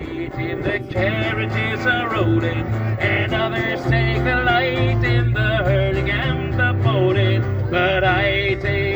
in the carriages are rolling, and all